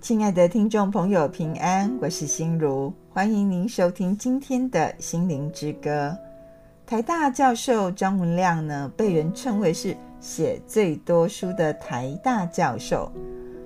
亲爱的听众朋友，平安，我是心如，欢迎您收听今天的心灵之歌。台大教授张文亮呢，被人称为是写最多书的台大教授。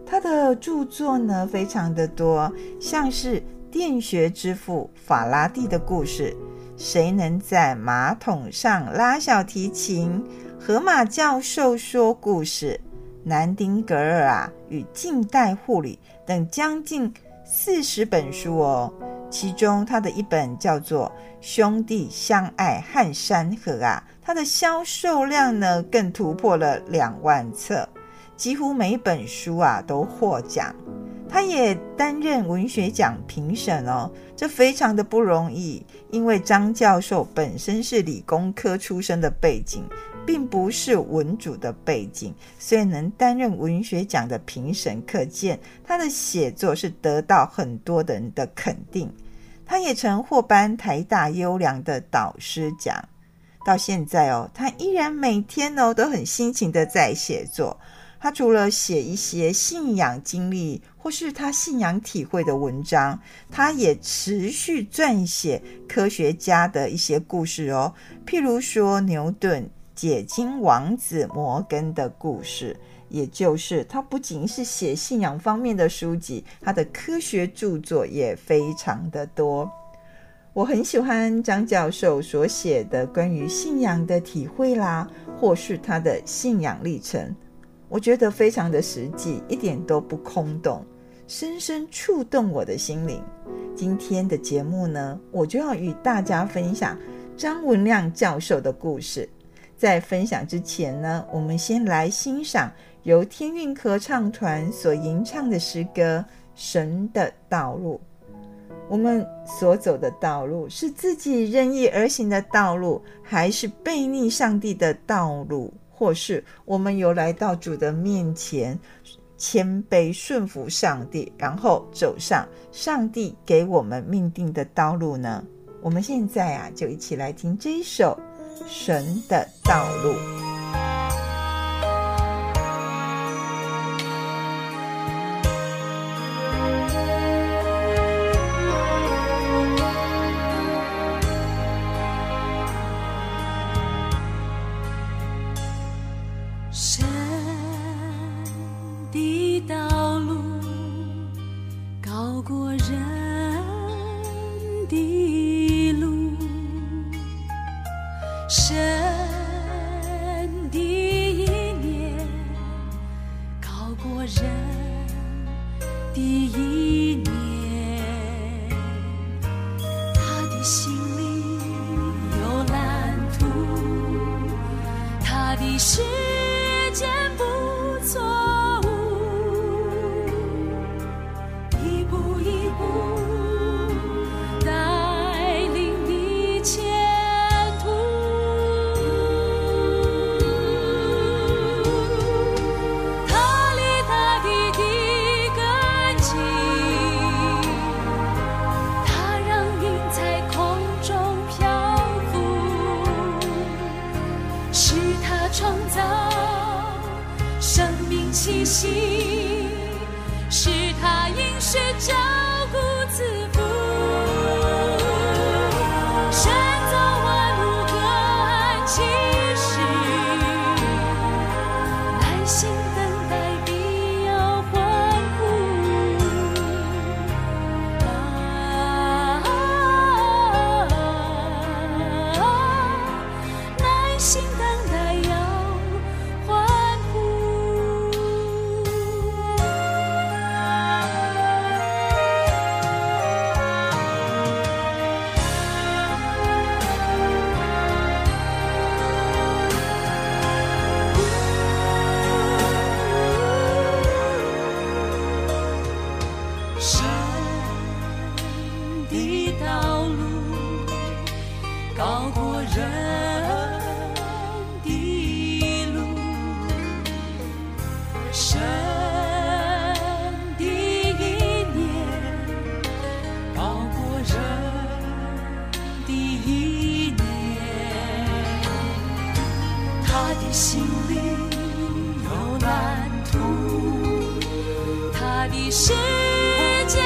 他的著作呢，非常的多，像是电学之父法拉第的故事，谁能在马桶上拉小提琴？河马教授说故事。南丁格尔啊，与近代护理等将近四十本书哦，其中他的一本叫做《兄弟相爱撼山河》啊，它的销售量呢更突破了两万册，几乎每本书啊都获奖。他也担任文学奖评审哦，这非常的不容易，因为张教授本身是理工科出身的背景。并不是文主的背景，所以能担任文学奖的评审，可见他的写作是得到很多人的肯定。他也曾获颁台大优良的导师奖。到现在哦，他依然每天哦都很辛勤的在写作。他除了写一些信仰经历或是他信仰体会的文章，他也持续撰写科学家的一些故事哦，譬如说牛顿。解经王子摩根的故事，也就是他不仅是写信仰方面的书籍，他的科学著作也非常的多。我很喜欢张教授所写的关于信仰的体会啦，或是他的信仰历程，我觉得非常的实际，一点都不空洞，深深触动我的心灵。今天的节目呢，我就要与大家分享张文亮教授的故事。在分享之前呢，我们先来欣赏由天韵合唱团所吟唱的诗歌《神的道路》。我们所走的道路是自己任意而行的道路，还是背逆上帝的道路？或是我们由来到主的面前，谦卑顺服上帝，然后走上上帝给我们命定的道路呢？我们现在啊，就一起来听这一首。神的道路。神的道路世界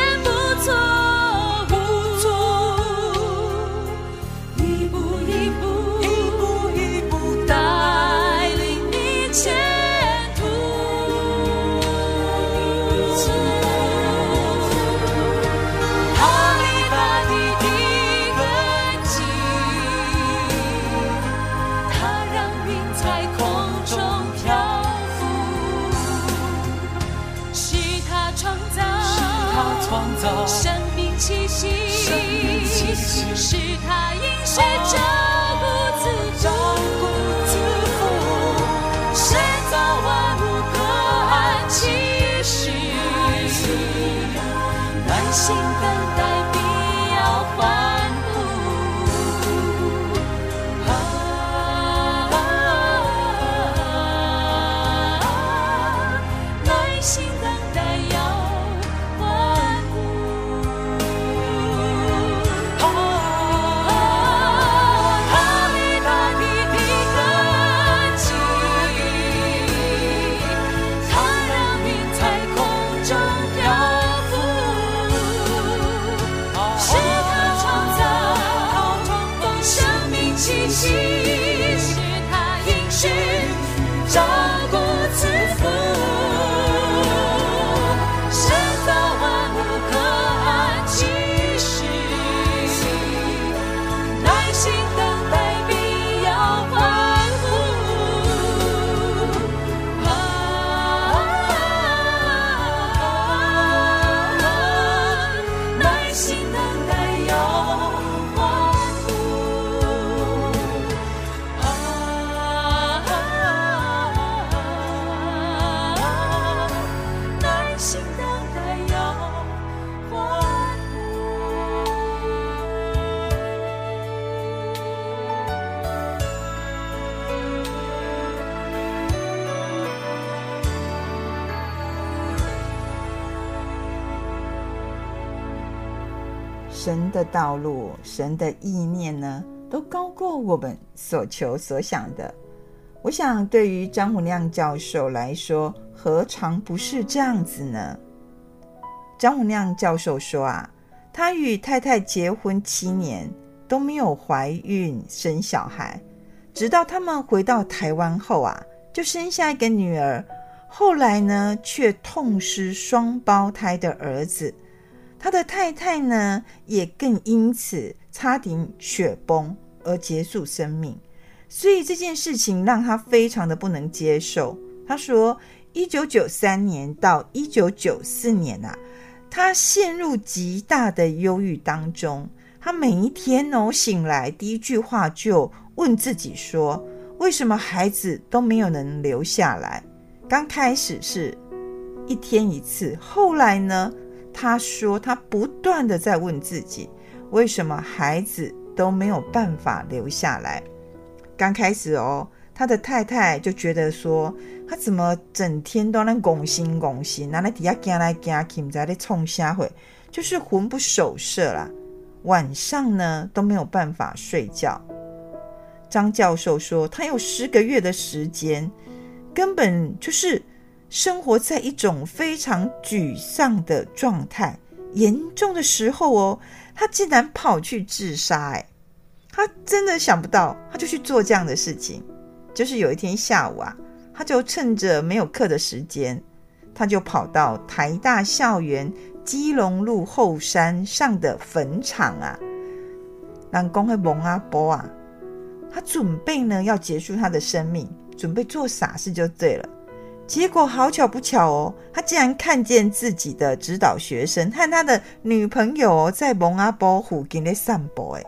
神的道路，神的意念呢，都高过我们所求所想的。我想，对于张宏亮教授来说，何尝不是这样子呢？张宏亮教授说啊，他与太太结婚七年都没有怀孕生小孩，直到他们回到台湾后啊，就生下一个女儿，后来呢，却痛失双胞胎的儿子。他的太太呢，也更因此差点雪崩而结束生命，所以这件事情让他非常的不能接受。他说，一九九三年到一九九四年啊，他陷入极大的忧郁当中。他每一天哦醒来，第一句话就问自己说：为什么孩子都没有能留下来？刚开始是一天一次，后来呢？他说：“他不断地在问自己，为什么孩子都没有办法留下来？刚开始哦，他的太太就觉得说，他怎么整天都能拱心拱心，拿来底下惊来惊去，在那冲瞎会，就是魂不守舍啦。晚上呢都没有办法睡觉。张教授说，他有十个月的时间，根本就是。”生活在一种非常沮丧的状态，严重的时候哦，他竟然跑去自杀。哎，他真的想不到，他就去做这样的事情。就是有一天下午啊，他就趁着没有课的时间，他就跑到台大校园基隆路后山上的坟场啊，让公会蒙阿波啊，他准备呢要结束他的生命，准备做傻事就对了。结果好巧不巧哦，他竟然看见自己的指导学生和他的女朋友在蒙阿波附近的散步。哎，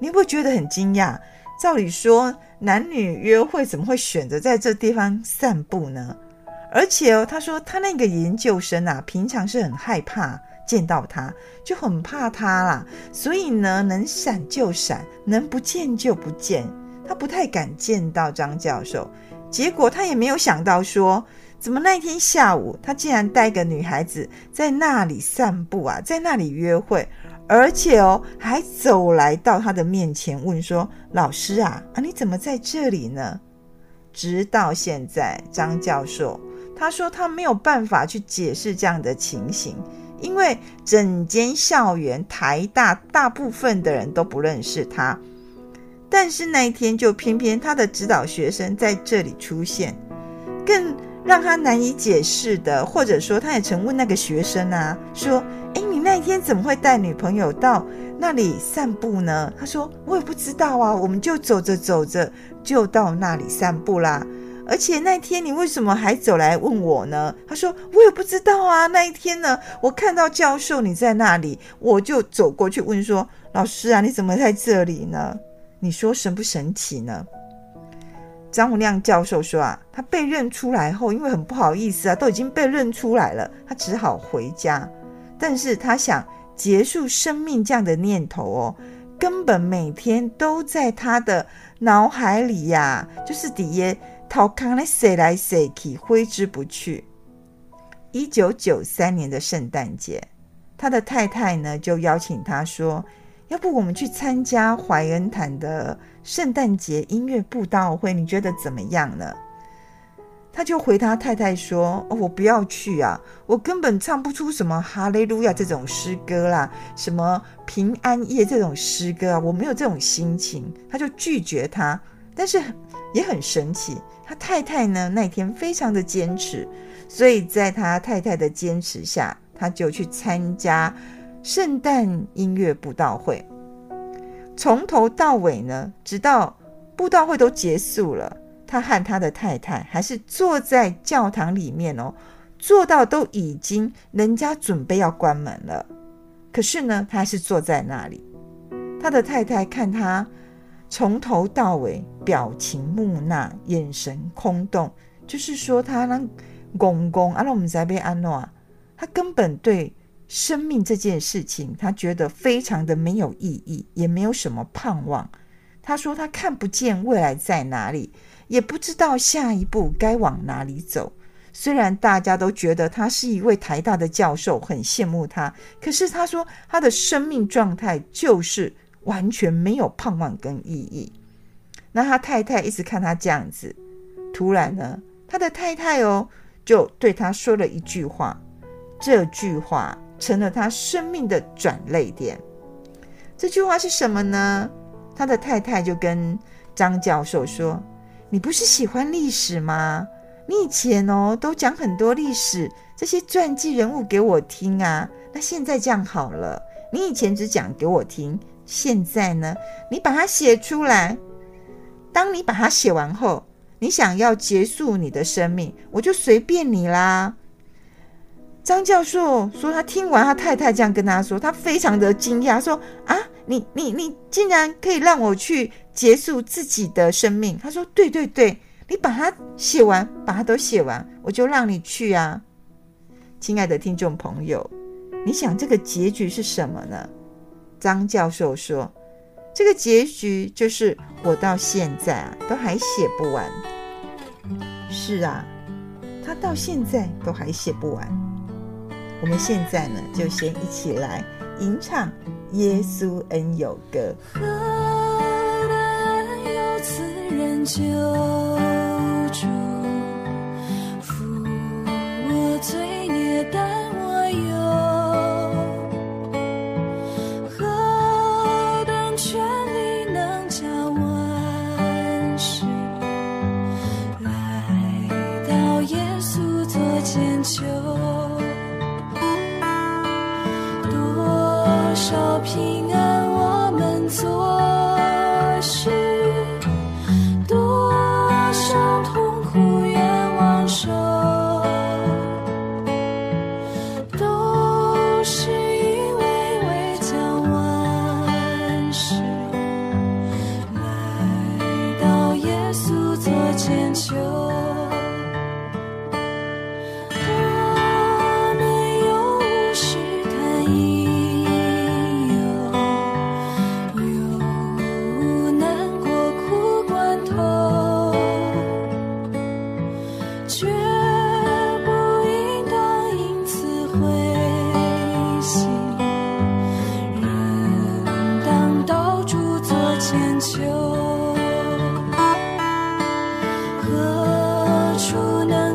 你会不觉得很惊讶？照理说，男女约会怎么会选择在这地方散步呢？而且哦，他说他那个研究生啊，平常是很害怕见到他，就很怕他啦，所以呢，能闪就闪，能不见就不见，他不太敢见到张教授。结果他也没有想到说，怎么那天下午他竟然带个女孩子在那里散步啊，在那里约会，而且哦还走来到他的面前问说：“老师啊，啊你怎么在这里呢？”直到现在，张教授他说他没有办法去解释这样的情形，因为整间校园台大大部分的人都不认识他。但是那一天，就偏偏他的指导学生在这里出现，更让他难以解释的，或者说他也曾问那个学生啊，说：“诶，你那一天怎么会带女朋友到那里散步呢？他说：“我也不知道啊，我们就走着走着就到那里散步啦。而且那天你为什么还走来问我呢？”他说：“我也不知道啊，那一天呢，我看到教授你在那里，我就走过去问说：‘老师啊，你怎么在这里呢？’你说神不神奇呢？”张洪亮教授说：“啊，他被认出来后，因为很不好意思啊，都已经被认出来了，他只好回家。但是他想。”结束生命这样的念头哦，根本每天都在他的脑海里呀，就是底下头壳里塞来塞去，挥之不去。一九九三年的圣诞节，他的太太呢就邀请他说：“要不我们去参加怀恩坛的圣诞节音乐布道会，你觉得怎么样呢？”他就回他太太说：“哦，我不要去啊，我根本唱不出什么哈利路亚这种诗歌啦，什么平安夜这种诗歌啊，我没有这种心情。”他就拒绝他。但是也很神奇，他太太呢那天非常的坚持，所以在他太太的坚持下，他就去参加圣诞音乐布道会。从头到尾呢，直到布道会都结束了。他和他的太太还是坐在教堂里面哦，坐到都已经人家准备要关门了，可是呢，他是坐在那里。他的太太看他从头到尾表情木讷，眼神空洞，就是说他那公公阿拉我们在被安诺啊，他根本对生命这件事情，他觉得非常的没有意义，也没有什么盼望。他说他看不见未来在哪里。也不知道下一步该往哪里走。虽然大家都觉得他是一位台大的教授，很羡慕他，可是他说他的生命状态就是完全没有盼望跟意义。那他太太一直看他这样子，突然呢，他的太太哦就对他说了一句话，这句话成了他生命的转捩点。这句话是什么呢？他的太太就跟张教授说。你不是喜欢历史吗？你以前哦都讲很多历史这些传记人物给我听啊。那现在这样好了，你以前只讲给我听，现在呢，你把它写出来。当你把它写完后，你想要结束你的生命，我就随便你啦。张教授说，他听完他太太这样跟他说，他非常的惊讶，说：“啊，你你你竟然可以让我去结束自己的生命？”他说：“对对对，你把它写完，把它都写完，我就让你去啊。”亲爱的听众朋友，你想这个结局是什么呢？张教授说：“这个结局就是我到现在啊都还写不完。”是啊，他到现在都还写不完。我们现在呢，就先一起来吟唱《耶稣恩友歌》。何等有此人救主，负我罪孽担少平安我们做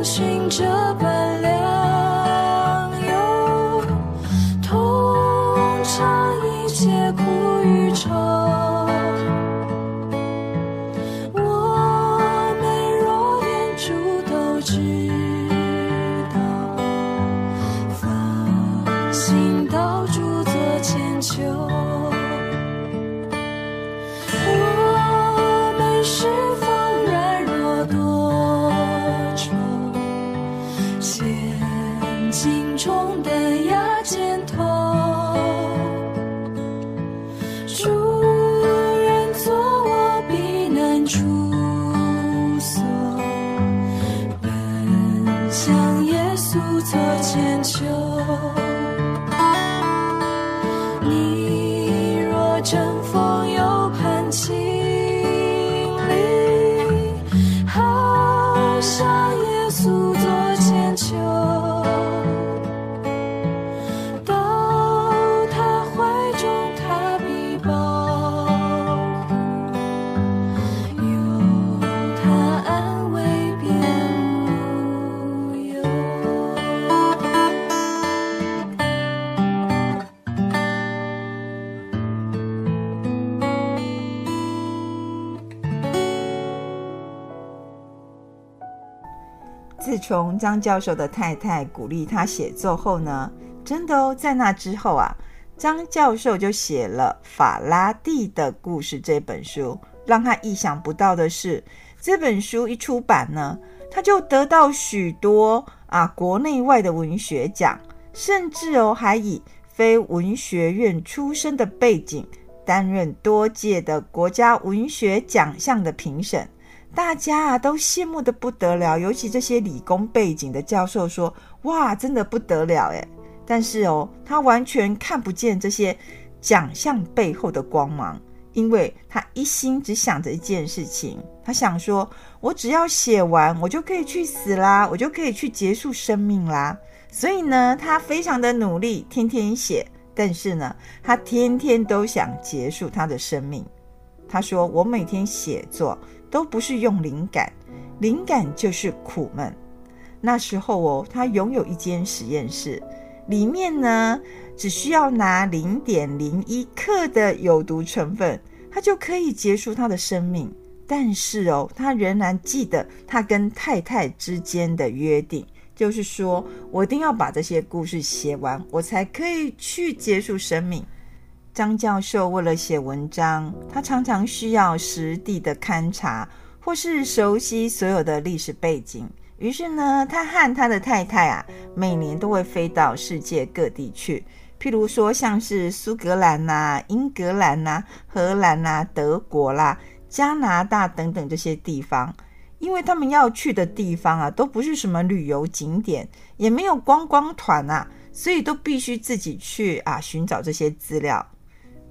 心到主从张教授的太太鼓励他写作后呢，真的哦，在那之后啊，张教授就写了《法拉第的故事》这本书。让他意想不到的是，这本书一出版呢，他就得到许多啊国内外的文学奖，甚至哦还以非文学院出身的背景，担任多届的国家文学奖项的评审。大家啊都羡慕得不得了，尤其这些理工背景的教授说：“哇，真的不得了诶！”但是哦，他完全看不见这些奖项背后的光芒，因为他一心只想着一件事情，他想说：“我只要写完，我就可以去死啦，我就可以去结束生命啦。”所以呢，他非常的努力，天天写，但是呢，他天天都想结束他的生命。他说：“我每天写作。”都不是用灵感，灵感就是苦闷。那时候哦，他拥有一间实验室，里面呢只需要拿零点零一克的有毒成分，他就可以结束他的生命。但是哦，他仍然记得他跟太太之间的约定，就是说我一定要把这些故事写完，我才可以去结束生命。张教授为了写文章，他常常需要实地的勘察，或是熟悉所有的历史背景。于是呢，他和他的太太啊，每年都会飞到世界各地去，譬如说像是苏格兰呐、英格兰呐、荷兰呐、德国啦、加拿大等等这些地方。因为他们要去的地方啊，都不是什么旅游景点，也没有观光团啊，所以都必须自己去啊寻找这些资料。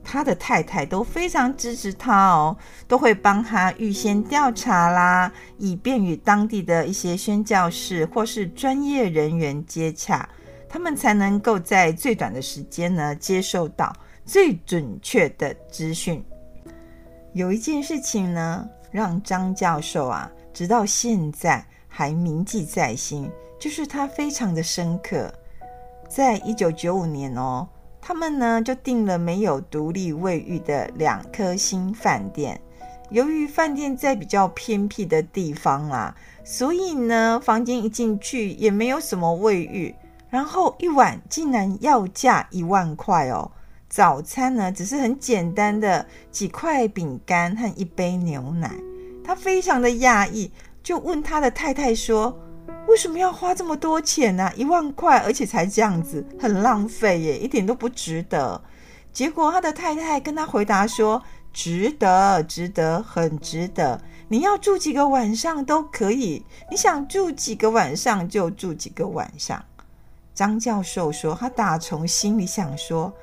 他的太太都非常支持他哦，都会帮他预先调查啦，以便与当地的一些宣教士或是专业人员接洽，他们才能够在最短的时间呢接受到最准确的资讯。有一件事情呢，让张教授啊，直到现在还铭记在心，就是他非常的深刻，在一九九五年哦。他们呢就订了没有独立卫浴的两颗星饭店。由于饭店在比较偏僻的地方啊，所以呢房间一进去也没有什么卫浴，然后一晚竟然要价一万块哦。早餐呢只是很简单的几块饼干和一杯牛奶。他非常的讶异，就问他的太太说。为什么要花这么多钱呢？一万块，而且才这样子，很浪费耶，一点都不值得。结果他的太太跟他回答说：“值得，值得，很值得。你要住几个晚上都可以，你想住几个晚上就住几个晚上。”张教授说：“他打从心里想说，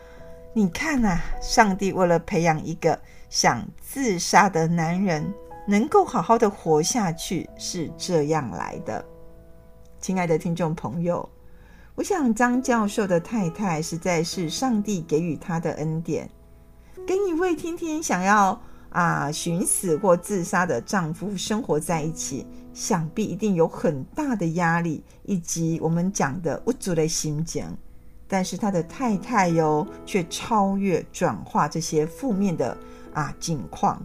你看啊，上帝为了培养一个想自杀的男人，能够好好的活下去，是这样来的。”亲爱的听众朋友，我想张教授的太太实在是上帝给予他的恩典。跟一位天天想要啊寻死或自杀的丈夫生活在一起，想必一定有很大的压力，以及我们讲的无助的心情。但是他的太太哟，却超越转化这些负面的啊境况。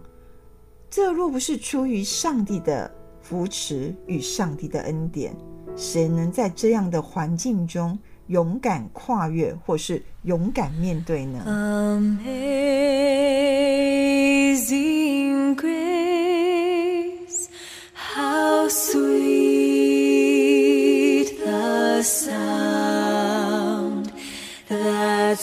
这若不是出于上帝的扶持与上帝的恩典，谁能在这样的环境中勇敢跨越，或是勇敢面对呢？Amazing grace, how sweet the sound that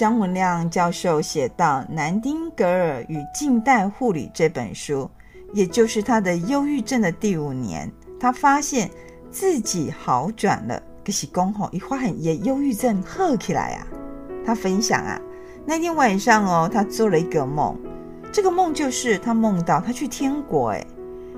张文亮教授写到《南丁格尔与近代护理》这本书，也就是他的忧郁症的第五年，他发现自己好转了。可是刚好一发现也忧郁症好起来啊。他分享啊，那天晚上哦，他做了一个梦，这个梦就是他梦到他去天国，诶，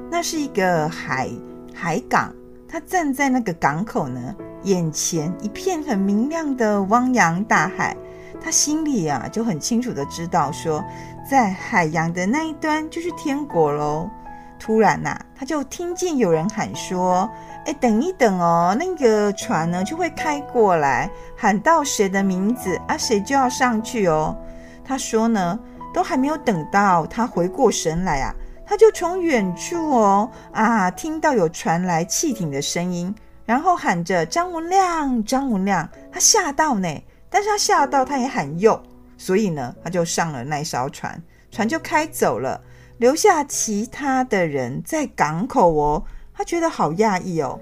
那是一个海海港，他站在那个港口呢，眼前一片很明亮的汪洋大海。他心里啊就很清楚的知道说，在海洋的那一端就是天国喽。突然呐、啊，他就听见有人喊说：“哎，等一等哦，那个船呢就会开过来，喊到谁的名字啊，谁就要上去哦。”他说呢，都还没有等到他回过神来啊，他就从远处哦啊听到有传来汽艇的声音，然后喊着张文亮，张文亮，他吓到呢。但是他吓到，他也喊哟，所以呢，他就上了那艘船，船就开走了，留下其他的人在港口哦。他觉得好讶异哦。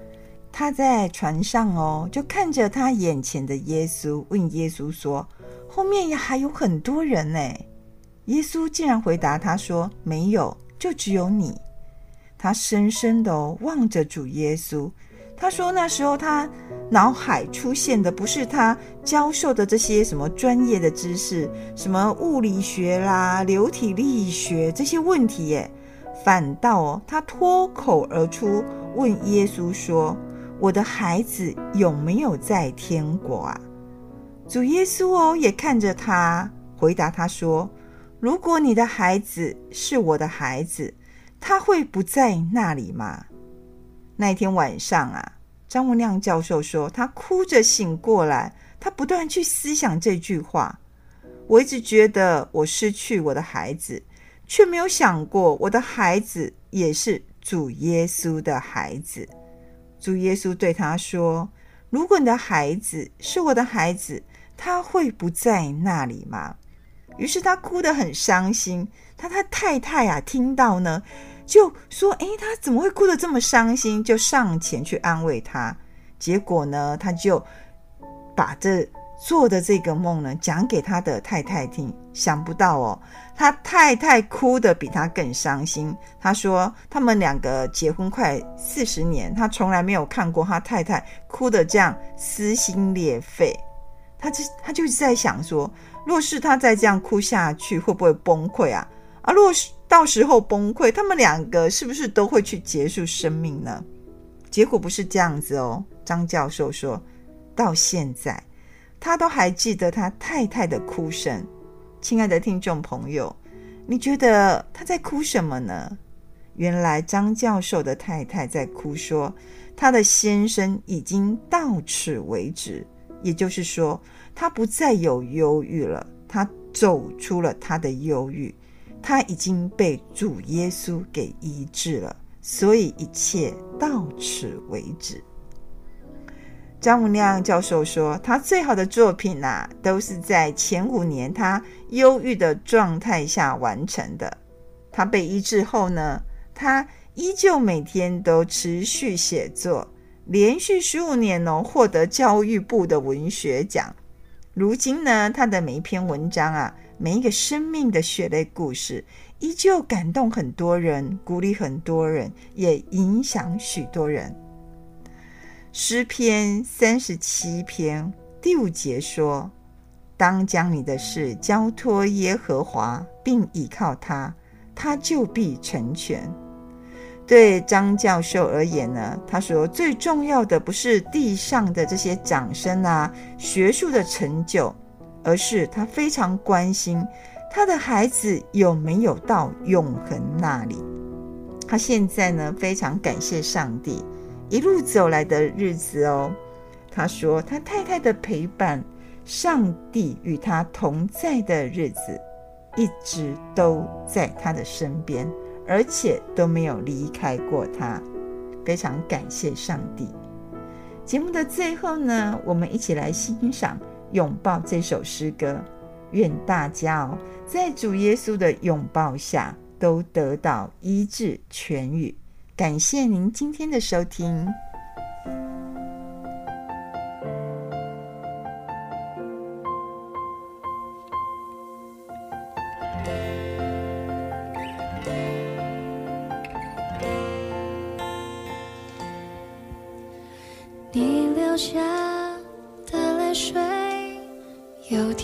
他在船上哦，就看着他眼前的耶稣，问耶稣说：“后面也还有很多人呢。”耶稣竟然回答他说：“没有，就只有你。”他深深的望着主耶稣。他说：“那时候他脑海出现的不是他教授的这些什么专业的知识，什么物理学啦、流体力学这些问题耶，反倒哦，他脱口而出问耶稣说：‘我的孩子有没有在天国啊？’主耶稣哦也看着他，回答他说：‘如果你的孩子是我的孩子，他会不在那里吗？’”那天晚上啊，张文亮教授说，他哭着醒过来，他不断去思想这句话。我一直觉得我失去我的孩子，却没有想过我的孩子也是主耶稣的孩子。主耶稣对他说：“如果你的孩子是我的孩子，他会不在那里吗？”于是他哭得很伤心。他他太太啊，听到呢。就说：“诶，他怎么会哭得这么伤心？”就上前去安慰他。结果呢，他就把这做的这个梦呢讲给他的太太听。想不到哦，他太太哭得比他更伤心。他说：“他们两个结婚快四十年，他从来没有看过他太太哭得这样撕心裂肺。”他就他就是在想说：“若是他再这样哭下去，会不会崩溃啊？啊，若是……”到时候崩溃，他们两个是不是都会去结束生命呢？结果不是这样子哦。张教授说，到现在他都还记得他太太的哭声。亲爱的听众朋友，你觉得他在哭什么呢？原来张教授的太太在哭说，他的先生已经到此为止，也就是说，他不再有忧郁了，他走出了他的忧郁。他已经被主耶稣给医治了，所以一切到此为止。张文亮教授说，他最好的作品呐、都是在前五年他忧郁的状态下完成的。他被医治后呢，他依旧每天都持续写作，连续十五年哦，获得教育部的文学奖。如今呢，他的每一篇文章啊。每一个生命的血泪故事，依旧感动很多人，鼓励很多人，也影响许多人。诗篇三十七篇第五节说：“当将你的事交托耶和华，并倚靠他，他就必成全。”对张教授而言呢，他说最重要的不是地上的这些掌声啊，学术的成就。而是他非常关心他的孩子有没有到永恒那里。他现在呢，非常感谢上帝一路走来的日子哦。他说他太太的陪伴，上帝与他同在的日子，一直都在他的身边，而且都没有离开过他。非常感谢上帝。节目的最后呢，我们一起来欣赏。拥抱这首诗歌，愿大家哦，在主耶稣的拥抱下都得到医治痊愈。感谢您今天的收听。你留下。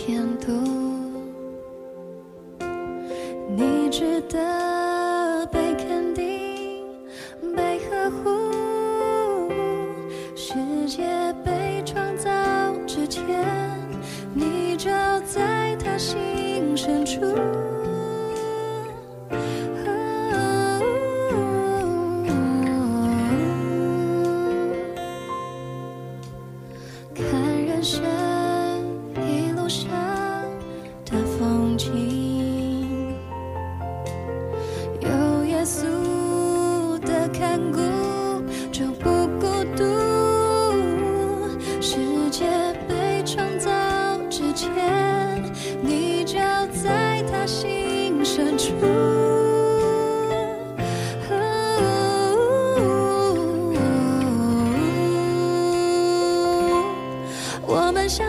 沿途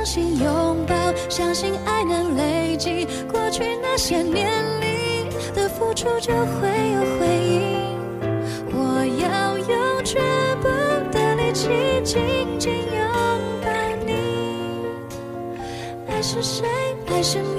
相信拥抱，相信爱能累积过去那些年里的付出，就会有回应。我要用全部的力气紧紧拥抱你。爱是谁？爱是？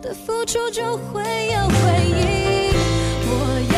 的付出就会有回应我要